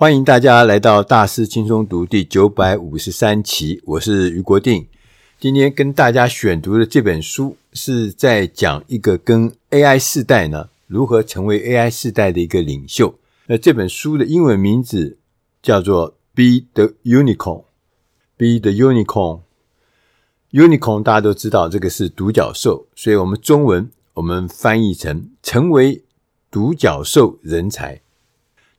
欢迎大家来到大师轻松读第九百五十三期，我是余国定。今天跟大家选读的这本书是在讲一个跟 AI 世代呢如何成为 AI 世代的一个领袖。那这本书的英文名字叫做《Be the Unicorn》，《Be the Unicorn》。Unicorn 大家都知道这个是独角兽，所以我们中文我们翻译成“成为独角兽人才”。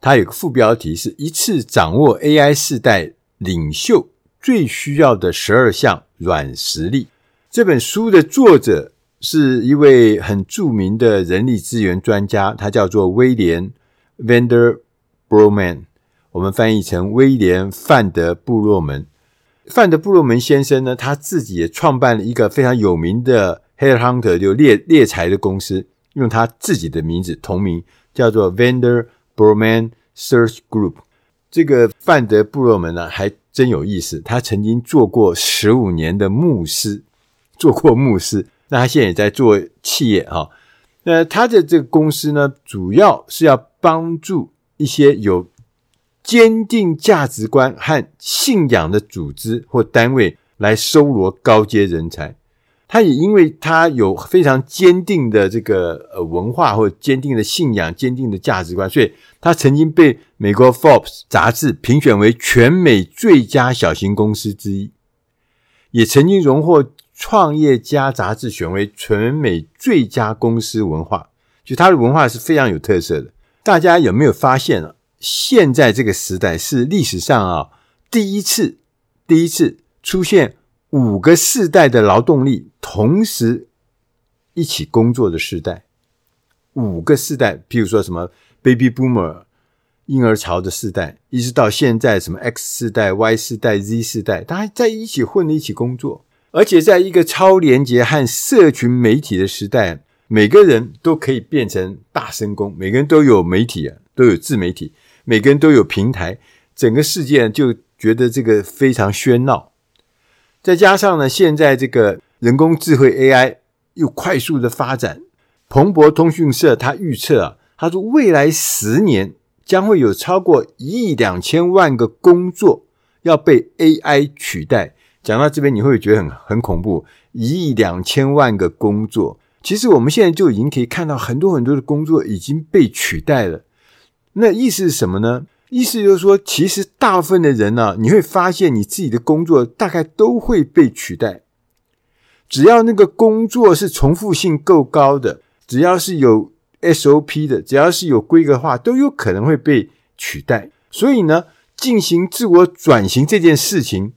它有个副标题是一次掌握 AI 世代领袖最需要的十二项软实力。这本书的作者是一位很著名的人力资源专家，他叫做威廉 ·Vander Broeman，我们翻译成威廉·范德布洛门。范德布洛门先生呢，他自己也创办了一个非常有名的 Headhunter 就猎猎才的公司，用他自己的名字同名，叫做 Vander Broekman Search Group，这个范德布洛门呢，还真有意思。他曾经做过十五年的牧师，做过牧师。那他现在也在做企业哈。那他的这个公司呢，主要是要帮助一些有坚定价值观和信仰的组织或单位来收罗高阶人才。他也因为他有非常坚定的这个呃文化或坚定的信仰、坚定的价值观，所以他曾经被美国 Forbes 杂志评选为全美最佳小型公司之一，也曾经荣获创业家杂志选为全美最佳公司文化。就他的文化是非常有特色的。大家有没有发现啊？现在这个时代是历史上啊第一次，第一次出现。五个世代的劳动力同时一起工作的时代，五个世代，譬如说什么 Baby Boomer 婴儿潮的世代，一直到现在什么 X 世代、Y 世代、Z 世代，大家在一起混了一起工作，而且在一个超连接和社群媒体的时代，每个人都可以变成大声工，每个人都有媒体啊，都有自媒体，每个人都有平台，整个世界就觉得这个非常喧闹。再加上呢，现在这个人工智慧 AI 又快速的发展，彭博通讯社他预测啊，他说未来十年将会有超过一亿两千万个工作要被 AI 取代。讲到这边，你会觉得很很恐怖，一亿两千万个工作，其实我们现在就已经可以看到很多很多的工作已经被取代了。那意思是什么呢？意思就是说，其实大部分的人呢、你会发现你自己的工作大概都会被取代。只要那个工作是重复性够高的，只要是有 SOP 的，只要是有规格化，都有可能会被取代。所以呢，进行自我转型这件事情，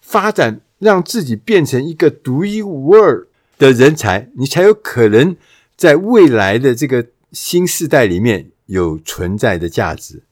发展让自己变成一个独一无二的人才，你才有可能在未来的这个新世代里面有存在的价值。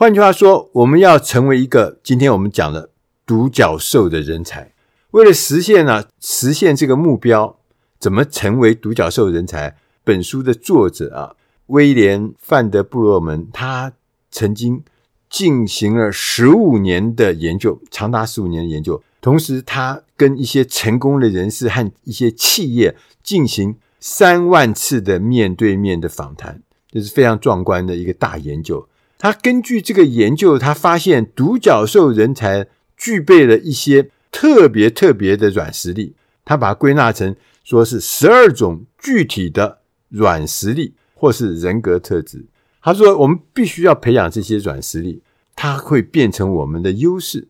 换句话说，我们要成为一个今天我们讲的独角兽的人才。为了实现呢、啊，实现这个目标，怎么成为独角兽人才？本书的作者啊，威廉·范德布洛门，他曾经进行了十五年的研究，长达十五年的研究。同时，他跟一些成功的人士和一些企业进行三万次的面对面的访谈，这是非常壮观的一个大研究。他根据这个研究，他发现独角兽人才具备了一些特别特别的软实力。他把它归纳成说是十二种具体的软实力，或是人格特质。他说，我们必须要培养这些软实力，它会变成我们的优势，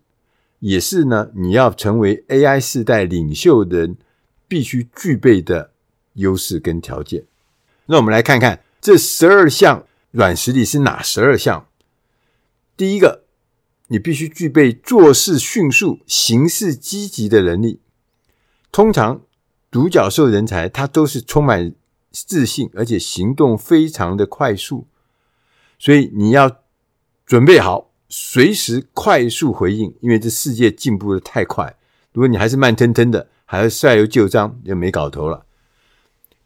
也是呢，你要成为 AI 世代领袖人必须具备的优势跟条件。那我们来看看这十二项。软实力是哪十二项？第一个，你必须具备做事迅速、行事积极的能力。通常，独角兽人才他都是充满自信，而且行动非常的快速。所以你要准备好，随时快速回应，因为这世界进步的太快。如果你还是慢吞吞的，还是率由旧章，就没搞头了。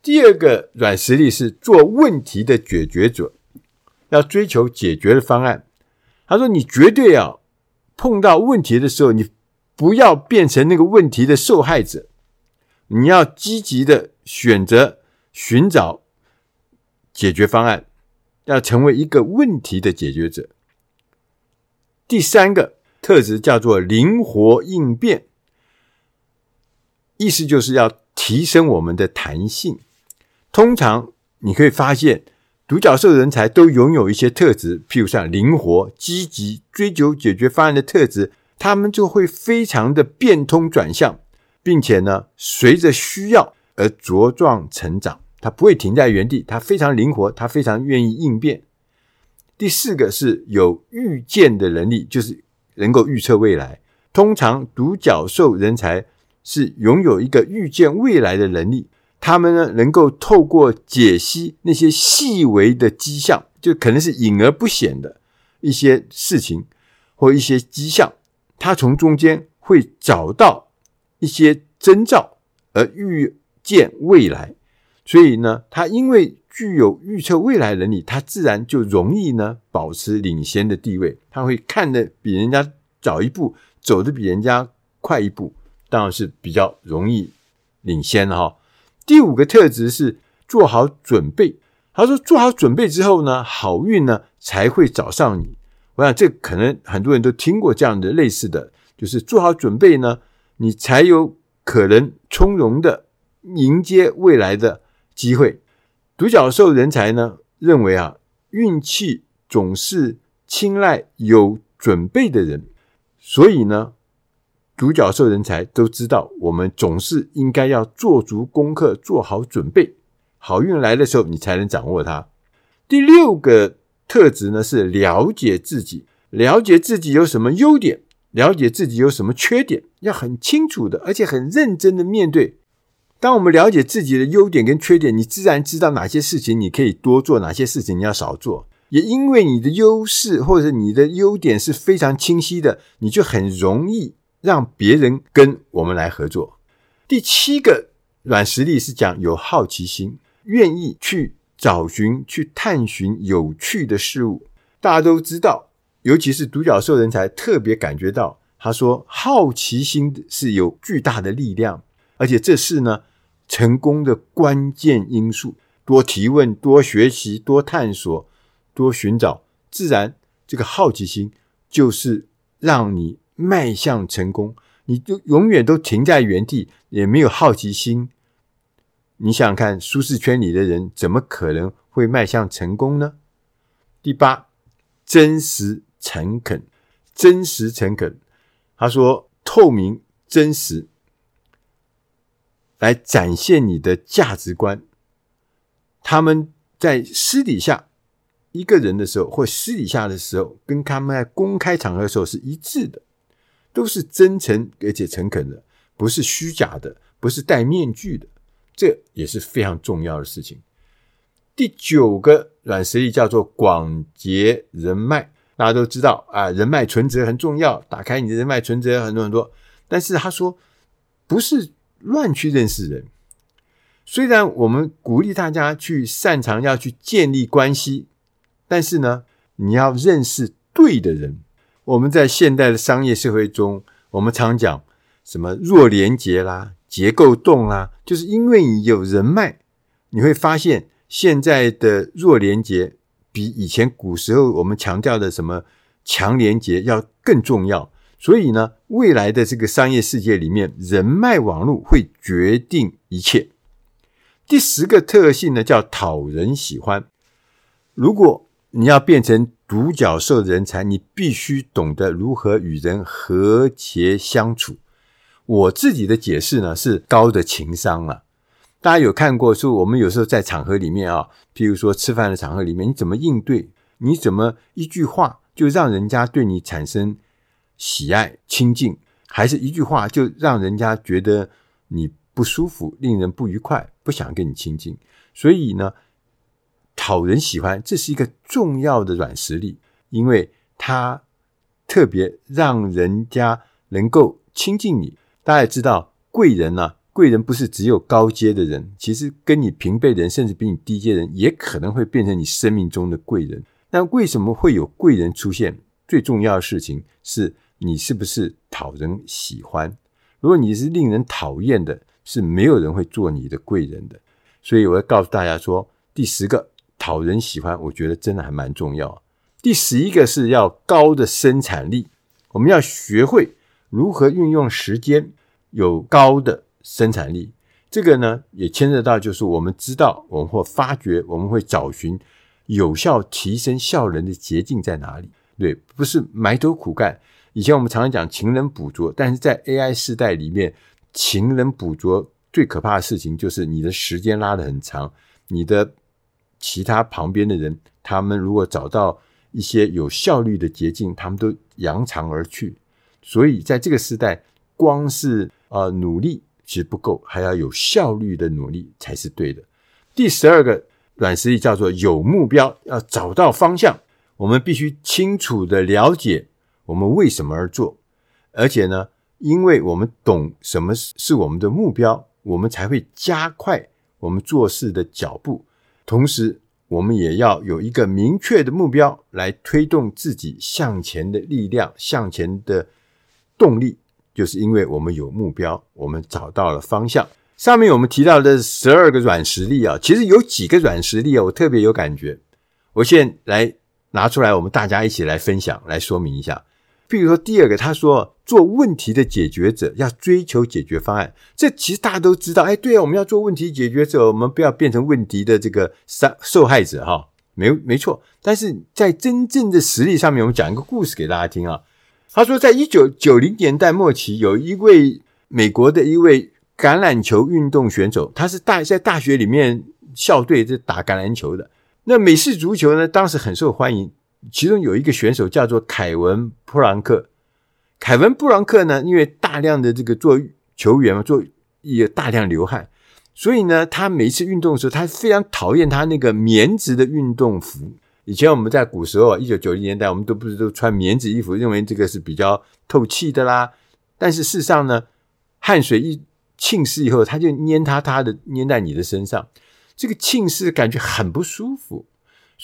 第二个软实力是做问题的解决者。要追求解决的方案。他说：“你绝对要碰到问题的时候，你不要变成那个问题的受害者，你要积极的选择寻找解决方案，要成为一个问题的解决者。第三个特质叫做灵活应变，意思就是要提升我们的弹性。通常你可以发现，独角兽人才都拥有一些特质，譬如像灵活、积极、追求解决方案的特质，他们就会非常的变通转向，并且呢，随着需要而茁壮成长。他不会停在原地，他非常灵活，他非常愿意应变。第四个是有预见的能力，就是能够预测未来。通常独角兽人才是拥有一个预见未来的能力，他们呢能够透过解析那些细微的迹象，就可能是隐而不显的一些事情或一些迹象，他从中间会找到一些征兆而预见未来。所以呢，他因为具有预测未来能力，他自然就容易呢保持领先的地位。他会看得比人家早一步，走得比人家快一步，当然是比较容易领先哈。第五个特质是做好准备。他说，做好准备之后呢，好运呢才会找上你。我想这可能很多人都听过这样的类似的，就是做好准备呢，你才有可能从容的迎接未来的。机会，独角兽人才呢认为啊，运气总是青睐有准备的人，所以呢，独角兽人才都知道，我们总是应该要做足功课，做好准备，好运来的时候你才能掌握它。第六个特质呢是了解自己，了解自己有什么优点，了解自己有什么缺点，要很清楚的，而且很认真的面对。当我们了解自己的优点跟缺点，你自然知道哪些事情你可以多做，哪些事情你要少做。也因为你的优势或者你的优点是非常清晰的，你就很容易让别人跟我们来合作。第七个软实力是讲有好奇心，愿意去找寻、去探寻有趣的事物。大家都知道，尤其是独角兽人才特别感觉到，他说好奇心是有巨大的力量，而且这是呢。成功的关键因素，多提问、多学习、多探索、多寻找，自然这个好奇心就是让你迈向成功。你就永远都停在原地，也没有好奇心。你想想看，舒适圈里的人怎么可能会迈向成功呢？第八，真实诚恳，真实诚恳。他说，透明真实。来展现你的价值观。他们在私底下一个人的时候，或私底下的时候，跟他们在公开场合的时候是一致的，都是真诚而且诚恳的，不是虚假的，不是戴面具的。这也是非常重要的事情。第九个软实力叫做广结人脉。大家都知道啊，人脉存折很重要，打开你的人脉存折很多很多。但是他说不是。乱去认识人，虽然我们鼓励大家去擅长要去建立关系，但是呢，你要认识对的人。我们在现代的商业社会中，我们常讲什么弱连结啦、结构洞啦，就是因为你有人脉，你会发现现在的弱连结比以前古时候我们强调的什么强连结要更重要。所以呢，未来的这个商业世界里面，人脉网络会决定一切。第十个特性呢，叫讨人喜欢。如果你要变成独角兽人才，你必须懂得如何与人和谐相处。我自己的解释呢，是高的情商啊。大家有看过说，我们有时候在场合里面啊，譬如说吃饭的场合里面，你怎么应对？你怎么一句话就让人家对你产生喜爱亲近，还是一句话就让人家觉得你不舒服，令人不愉快，不想跟你亲近。所以呢，讨人喜欢，这是一个重要的软实力，因为它特别让人家能够亲近你。大家也知道，贵人呢、啊，贵人不是只有高阶的人，其实跟你平辈的人，甚至比你低阶人，也可能会变成你生命中的贵人。那为什么会有贵人出现？最重要的事情是。你是不是讨人喜欢？如果你是令人讨厌的，是没有人会做你的贵人的。所以我要告诉大家说，第十个讨人喜欢，我觉得真的还蛮重要。第十一个是要高的生产力，我们要学会如何运用时间，有高的生产力。这个呢，也牵涉到就是我们知道，我们会发掘，我们会找寻有效提升效能的捷径在哪里。对，不是埋头苦干。以前我们常常讲勤能补拙，但是在 AI 时代里面，勤能补拙最可怕的事情就是你的时间拉得很长，你的其他旁边的人，他们如果找到一些有效率的捷径，他们都扬长而去。所以在这个时代，光是呃努力。其实不够，还要有效率的努力才是对的。第十二个软实力叫做有目标，要找到方向。我们必须清楚地了解我们为什么而做，而且呢，因为我们懂什么是我们的目标，我们才会加快我们做事的脚步。同时，我们也要有一个明确的目标来推动自己向前的力量，向前的动力。就是因为我们有目标，我们找到了方向。上面我们提到的十二个软实力啊，其实有几个软实力啊，我特别有感觉。我现在来拿出来，我们大家一起来分享，来说明一下。比如说第二个，他说做问题的解决者要追求解决方案，这其实大家都知道。哎，对啊，我们要做问题解决者，我们不要变成问题的这个伤受害者哈，没没错。但是在真正的实力上面，我们讲一个故事给大家听啊。他说，在一九九零年代末期，有一位美国的一位橄榄球运动选手，他是大在大学里面校队是打橄榄球的。那美式足球呢，当时很受欢迎。其中有一个选手叫做凯文·布朗克。凯文·布朗克呢，因为大量的这个做球员嘛，做也大量流汗，所以呢，他每一次运动的时候，他非常讨厌他那个棉质的运动服。以前我们在古时候，一九九零年代，我们都不是都穿棉质衣服，认为这个是比较透气的啦。但是事实上呢，汗水一浸湿以后，它就黏塌塌的黏在你的身上，这个浸湿感觉很不舒服。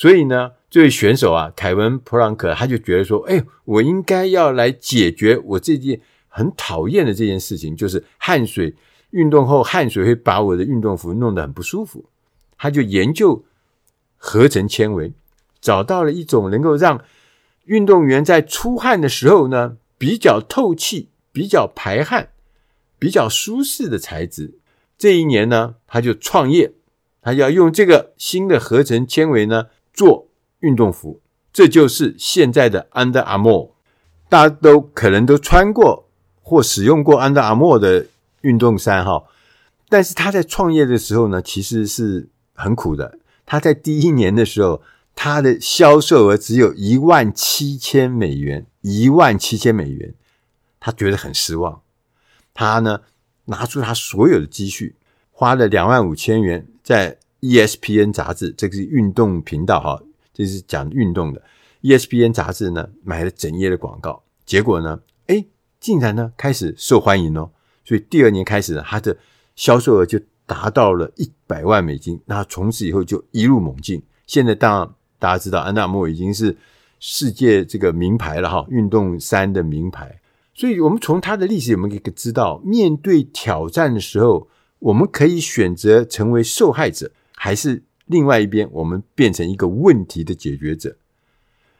所以呢，这位选手啊，凯文·普朗克，他就觉得说，哎，我应该要来解决我这件很讨厌的这件事情，就是汗水运动后汗水会把我的运动服弄得很不舒服。他就研究合成纤维。找到了一种能够让运动员在出汗的时候呢，比较透气、比较排汗、比较舒适的材质。这一年呢，他就创业，他要用这个新的合成纤维呢做运动服。这就是现在的 Under Armour。大家都可能都穿过或使用过 Under Armour 的运动衫哈，但是他在创业的时候呢，其实是很苦的。他在第一年的时候。他的销售额只有一万七千美元，一万七千美元，他觉得很失望。他呢，拿出他所有的积蓄，花了两万五千元在 ESPN 杂志，这个是运动频道哈，这是讲运动的 ESPN 杂志呢，买了整页的广告，结果呢，哎，竟然呢开始受欢迎哦，所以第二年开始呢，他的销售额就达到了一百万美金，那从此以后就一路猛进，现在当然。大家知道，安踏莫已经是世界这个名牌了哈，运动衫的名牌。所以，我们从它的历史，我们可以知道，面对挑战的时候，我们可以选择成为受害者，还是另外一边，我们变成一个问题的解决者。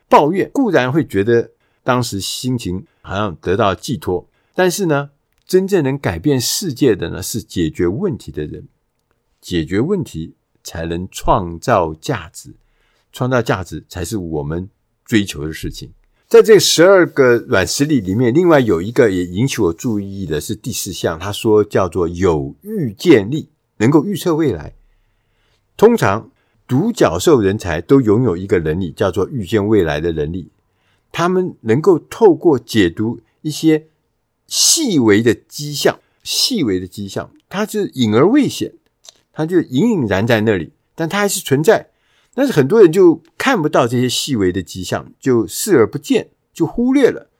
抱怨固然会觉得当时心情好像得到寄托，但是呢，真正能改变世界的呢，是解决问题的人。解决问题才能创造价值。创造价值才是我们追求的事情。在这十二个软实力里面，另外有一个也引起我注意的是第四项，他说叫做有预见力，能够预测未来。通常独角兽人才都拥有一个能力，叫做预见未来的能力。他们能够透过解读一些细微的迹象，细微的迹象，它是隐而未显，它就隐隐然在那里，但它还是存在。但是很多人就看不到这些细微的迹象，就视而不见，就忽略了，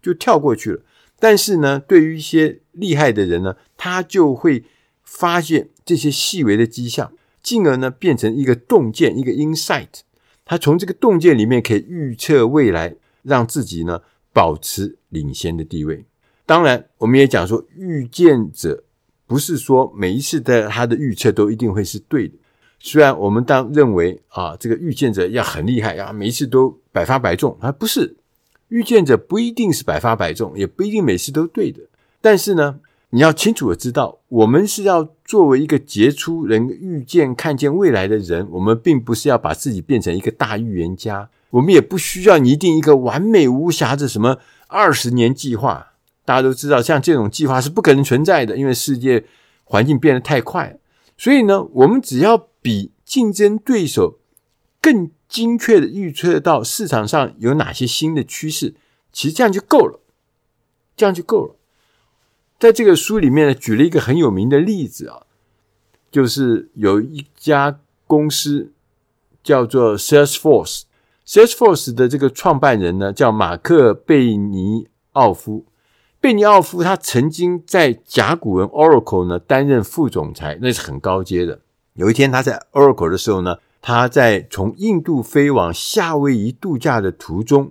就跳过去了。但是呢，对于一些厉害的人呢，他就会发现这些细微的迹象，进而呢变成一个洞见，一个 insight。他从这个洞见里面可以预测未来，让自己呢保持领先的地位。当然，我们也讲说，预见者不是说每一次的他的预测都一定会是对的。虽然我们当认为啊，这个预见者要很厉害呀，每一次都百发百中啊，不是，预见者不一定是百发百中，也不一定每次都对的。但是呢，你要清楚的知道，我们是要作为一个杰出能预见、看见未来的人，我们并不是要把自己变成一个大预言家，我们也不需要拟定一个完美无瑕的什么二十年计划。大家都知道，像这种计划是不可能存在的，因为世界环境变得太快。所以呢，我们只要比竞争对手更精确的预测到市场上有哪些新的趋势，其实这样就够了，这样就够了。在这个书里面呢，举了一个很有名的例子啊，就是有一家公司叫做 Salesforce，Salesforce 的这个创办人呢叫马克贝尼奥夫。贝尼奥夫他曾经在甲骨文 Oracle 呢担任副总裁，那是很高阶的。有一天他在 Oracle 的时候呢，他在从印度飞往夏威夷度假的途中，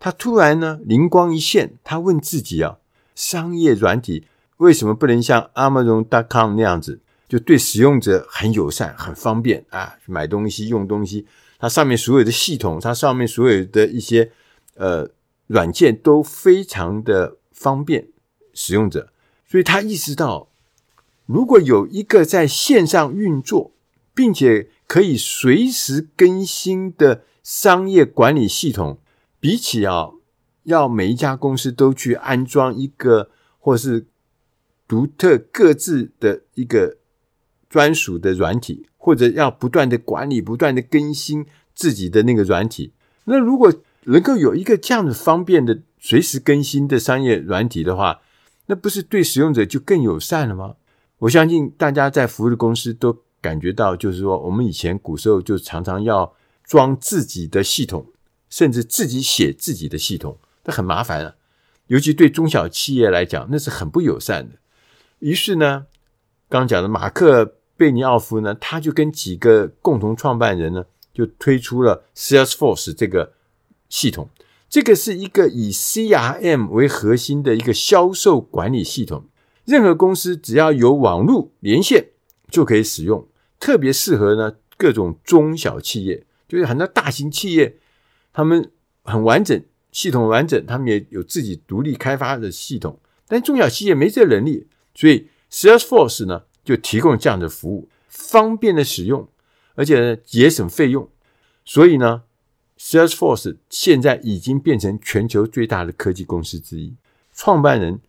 他突然呢灵光一现，他问自己啊，商业软体为什么不能像 Amazon.com 那样子，就对使用者很友善、很方便啊，买东西、用东西，它上面所有的系统，它上面所有的一些呃软件都非常的。方便使用者，所以他意识到，如果有一个在线上运作，并且可以随时更新的商业管理系统，比起啊要每一家公司都去安装一个或是独特各自的一个专属的软体，或者要不断的管理、不断的更新自己的那个软体，那如果能够有一个这样的方便的。随时更新的商业软体的话，那不是对使用者就更友善了吗？我相信大家在服务的公司都感觉到，就是说，我们以前古时候就常常要装自己的系统，甚至自己写自己的系统，那很麻烦啊。尤其对中小企业来讲，那是很不友善的。于是呢，刚讲的马克贝尼奥夫呢，他就跟几个共同创办人呢，就推出了 Salesforce 这个系统。这个是一个以 CRM 为核心的一个销售管理系统，任何公司只要有网络连线就可以使用，特别适合呢各种中小企业，就是很多大型企业，他们很完整，系统完整，他们也有自己独立开发的系统，但中小企业没这能力，所以 Salesforce 呢就提供这样的服务，方便的使用，而且呢节省费用，所以呢。Salesforce 现在已经变成全球最大的科技公司之一。创办人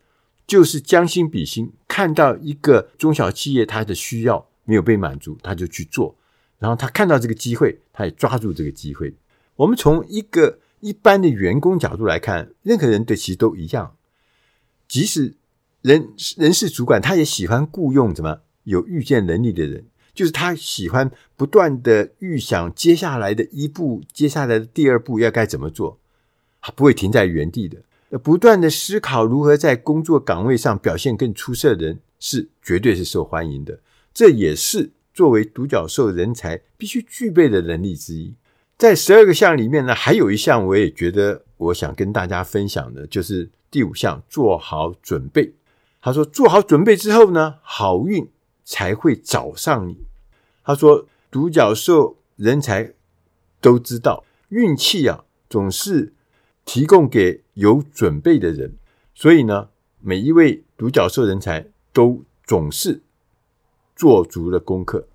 就是将心比心，看到一个中小企业它的需要没有被满足，他就去做。然后他看到这个机会，他也抓住这个机会。我们从一个一般的员工角度来看，任何人对其实都一样。即使人人事主管，他也喜欢雇佣什么有预见能力的人。就是他喜欢不断的预想接下来的一步，接下来的第二步要该怎么做，他不会停在原地的，不断的思考如何在工作岗位上表现更出色的人是绝对是受欢迎的。这也是作为独角兽人才必须具备的能力之一。在十二个项里面呢，还有一项我也觉得我想跟大家分享的，就是第五项，做好准备。他说，做好准备之后呢，好运才会找上你。他说：“独角兽人才都知道，运气啊总是提供给有准备的人。所以呢，每一位独角兽人才都总是做足了功课。”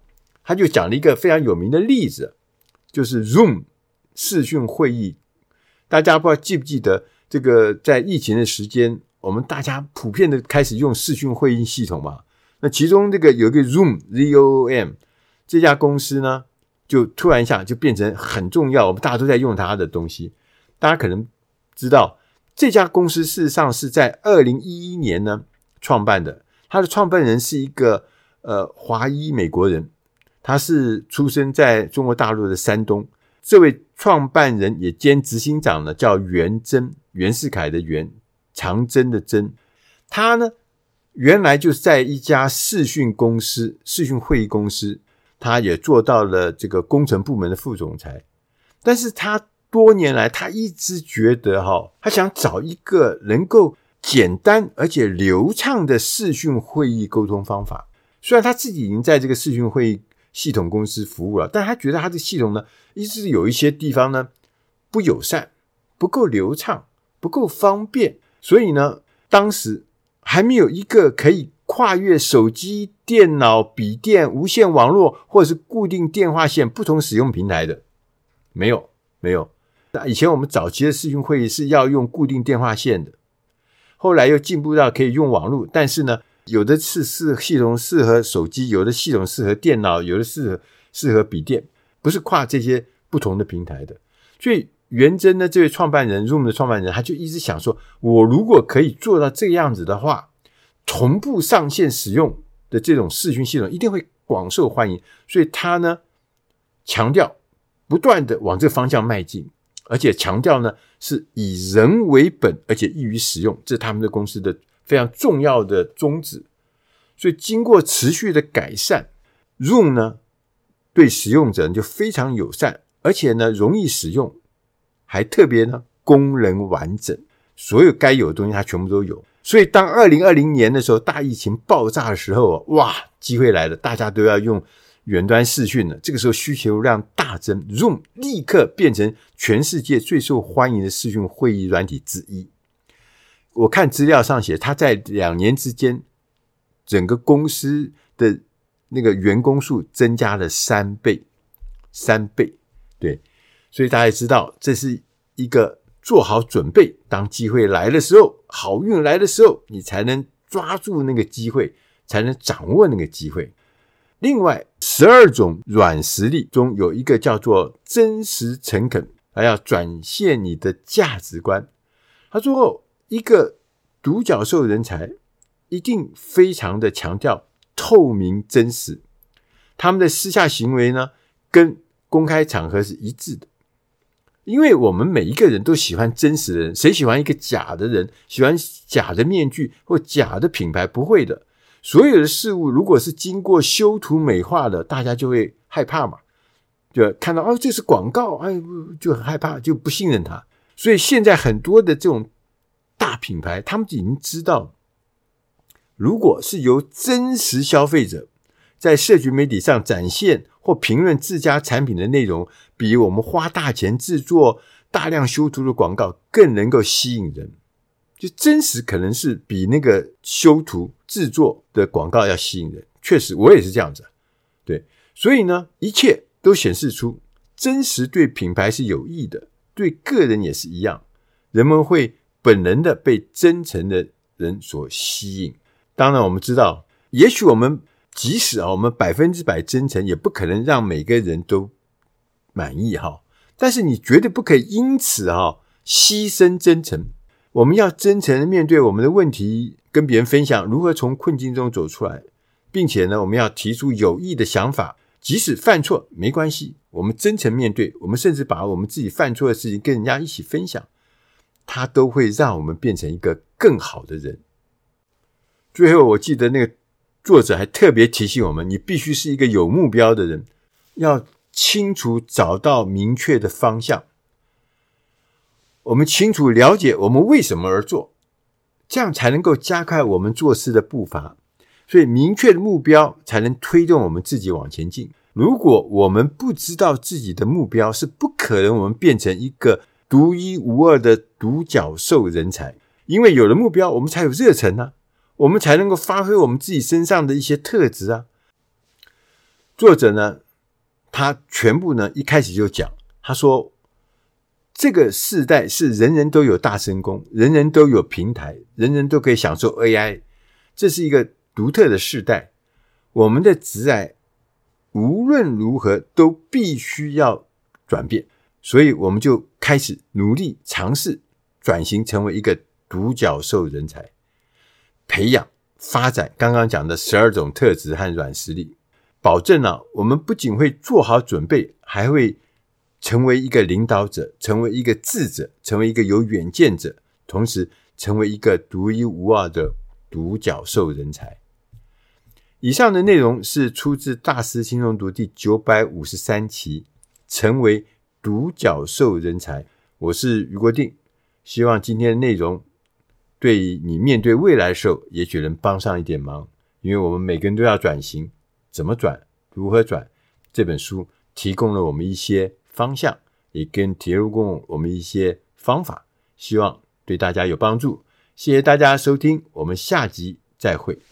他就讲了一个非常有名的例子，就是 Zoom 视讯会议。大家不知道记不记得，这个在疫情的时间，我们大家普遍的开始用视讯会议系统嘛。那其中这个有一个 Zoom，Z O O M。这家公司呢，就突然一下就变成很重要，我们大家都在用它的东西。大家可能知道，这家公司事实上是在二零一一年呢创办的。它的创办人是一个呃华裔美国人，他是出生在中国大陆的山东。这位创办人也兼执行长呢，叫袁征，袁世凯的袁，长征的征。他呢，原来就是在一家视讯公司、视讯会议公司。他也做到了这个工程部门的副总裁，但是他多年来他一直觉得哈，他想找一个能够简单而且流畅的视讯会议沟通方法。虽然他自己已经在这个视讯会议系统公司服务了，但他觉得他的系统呢，一直有一些地方呢不友善，不够流畅，不够方便，所以呢，当时还没有一个可以跨越手机、电脑、笔电、无线网络或者是固定电话线不同使用平台的，没有，没有。那以前我们早期的视讯会议是要用固定电话线的，后来又进步到可以用网络，但是呢，有的是适系统适合手机，有的系统适合电脑，有的适合适合笔电，不是跨这些不同的平台的。所以元征呢，这位创办人，Zoom 的创办人，他就一直想说，我如果可以做到这个样子的话，同步上线使用的这种视讯系统一定会广受欢迎。所以他呢，强调不断的往这个方向迈进。而且强调呢，是以人为本，而且易于使用，这是他们的公司的非常重要的宗旨。所以经过持续的改善，Zoom 呢对使用者就非常友善，而且呢容易使用，还特别呢功能完整，所有该有的东西它全部都有。所以当二零二零年的时候大疫情爆炸的时候，哇，机会来了，大家都要用。远端视讯了，这个时候需求量大增，Zoom 立刻变成全世界最受欢迎的视讯会议软体之一。我看资料上写，他在两年之间，整个公司的那个员工数增加了三倍，三倍。对，所以大家知道，这是一个做好准备，当机会来的时候，好运来的时候，你才能抓住那个机会，才能掌握那个机会。另外，十二种软实力中有一个叫做真实诚恳，还要展现你的价值观。他说，一个独角兽人才一定非常的强调透明真实，他们的私下行为呢，跟公开场合是一致的。因为我们每一个人都喜欢真实的人，谁喜欢一个假的人？喜欢假的面具或假的品牌？不会的。所有的事物，如果是经过修图美化的，大家就会害怕嘛，就看到哦，这是广告，哎，就很害怕，就不信任他。所以现在很多的这种大品牌，他们已经知道，如果是由真实消费者在社群媒体上展现或评论自家产品的内容，比我们花大钱制作大量修图的广告更能够吸引人。就真实可能是比那个修图制作的广告要吸引人，确实我也是这样子，对，所以呢，一切都显示出真实对品牌是有益的，对个人也是一样，人们会本能的被真诚的人所吸引。当然，我们知道，也许我们即使啊，我们百分之百真诚，也不可能让每个人都满意哈，但是你绝对不可以因此哈牺牲真诚。我们要真诚的面对我们的问题，跟别人分享如何从困境中走出来，并且呢，我们要提出有益的想法，即使犯错没关系，我们真诚面对，我们甚至把我们自己犯错的事情跟人家一起分享，它都会让我们变成一个更好的人。最后，我记得那个作者还特别提醒我们：你必须是一个有目标的人，要清楚找到明确的方向。我们清楚了解我们为什么而做，这样才能够加快我们做事的步伐。所以，明确的目标才能推动我们自己往前进。如果我们不知道自己的目标，是不可能我们变成一个独一无二的独角兽人才。因为有了目标，我们才有热忱啊，我们才能够发挥我们自己身上的一些特质啊。作者呢，他全部呢一开始就讲，他说。这个世代是人人都有大神功，人人都有平台，人人都可以享受 AI，这是一个独特的世代。我们的职爱无论如何都必须要转变，所以我们就开始努力尝试转型，成为一个独角兽人才，培养发展刚刚讲的十二种特质和软实力，保证啊，我们不仅会做好准备，还会。成为一个领导者，成为一个智者，成为一个有远见者，同时成为一个独一无二的独角兽人才。以上的内容是出自《大师轻松读》第九百五十三期，成为独角兽人才。我是余国定，希望今天的内容对你面对未来的时候，也许能帮上一点忙。因为我们每个人都要转型，怎么转，如何转，这本书提供了我们一些方向，也跟提供我们一些方法，希望对大家有帮助。谢谢大家收听，我们下集再会。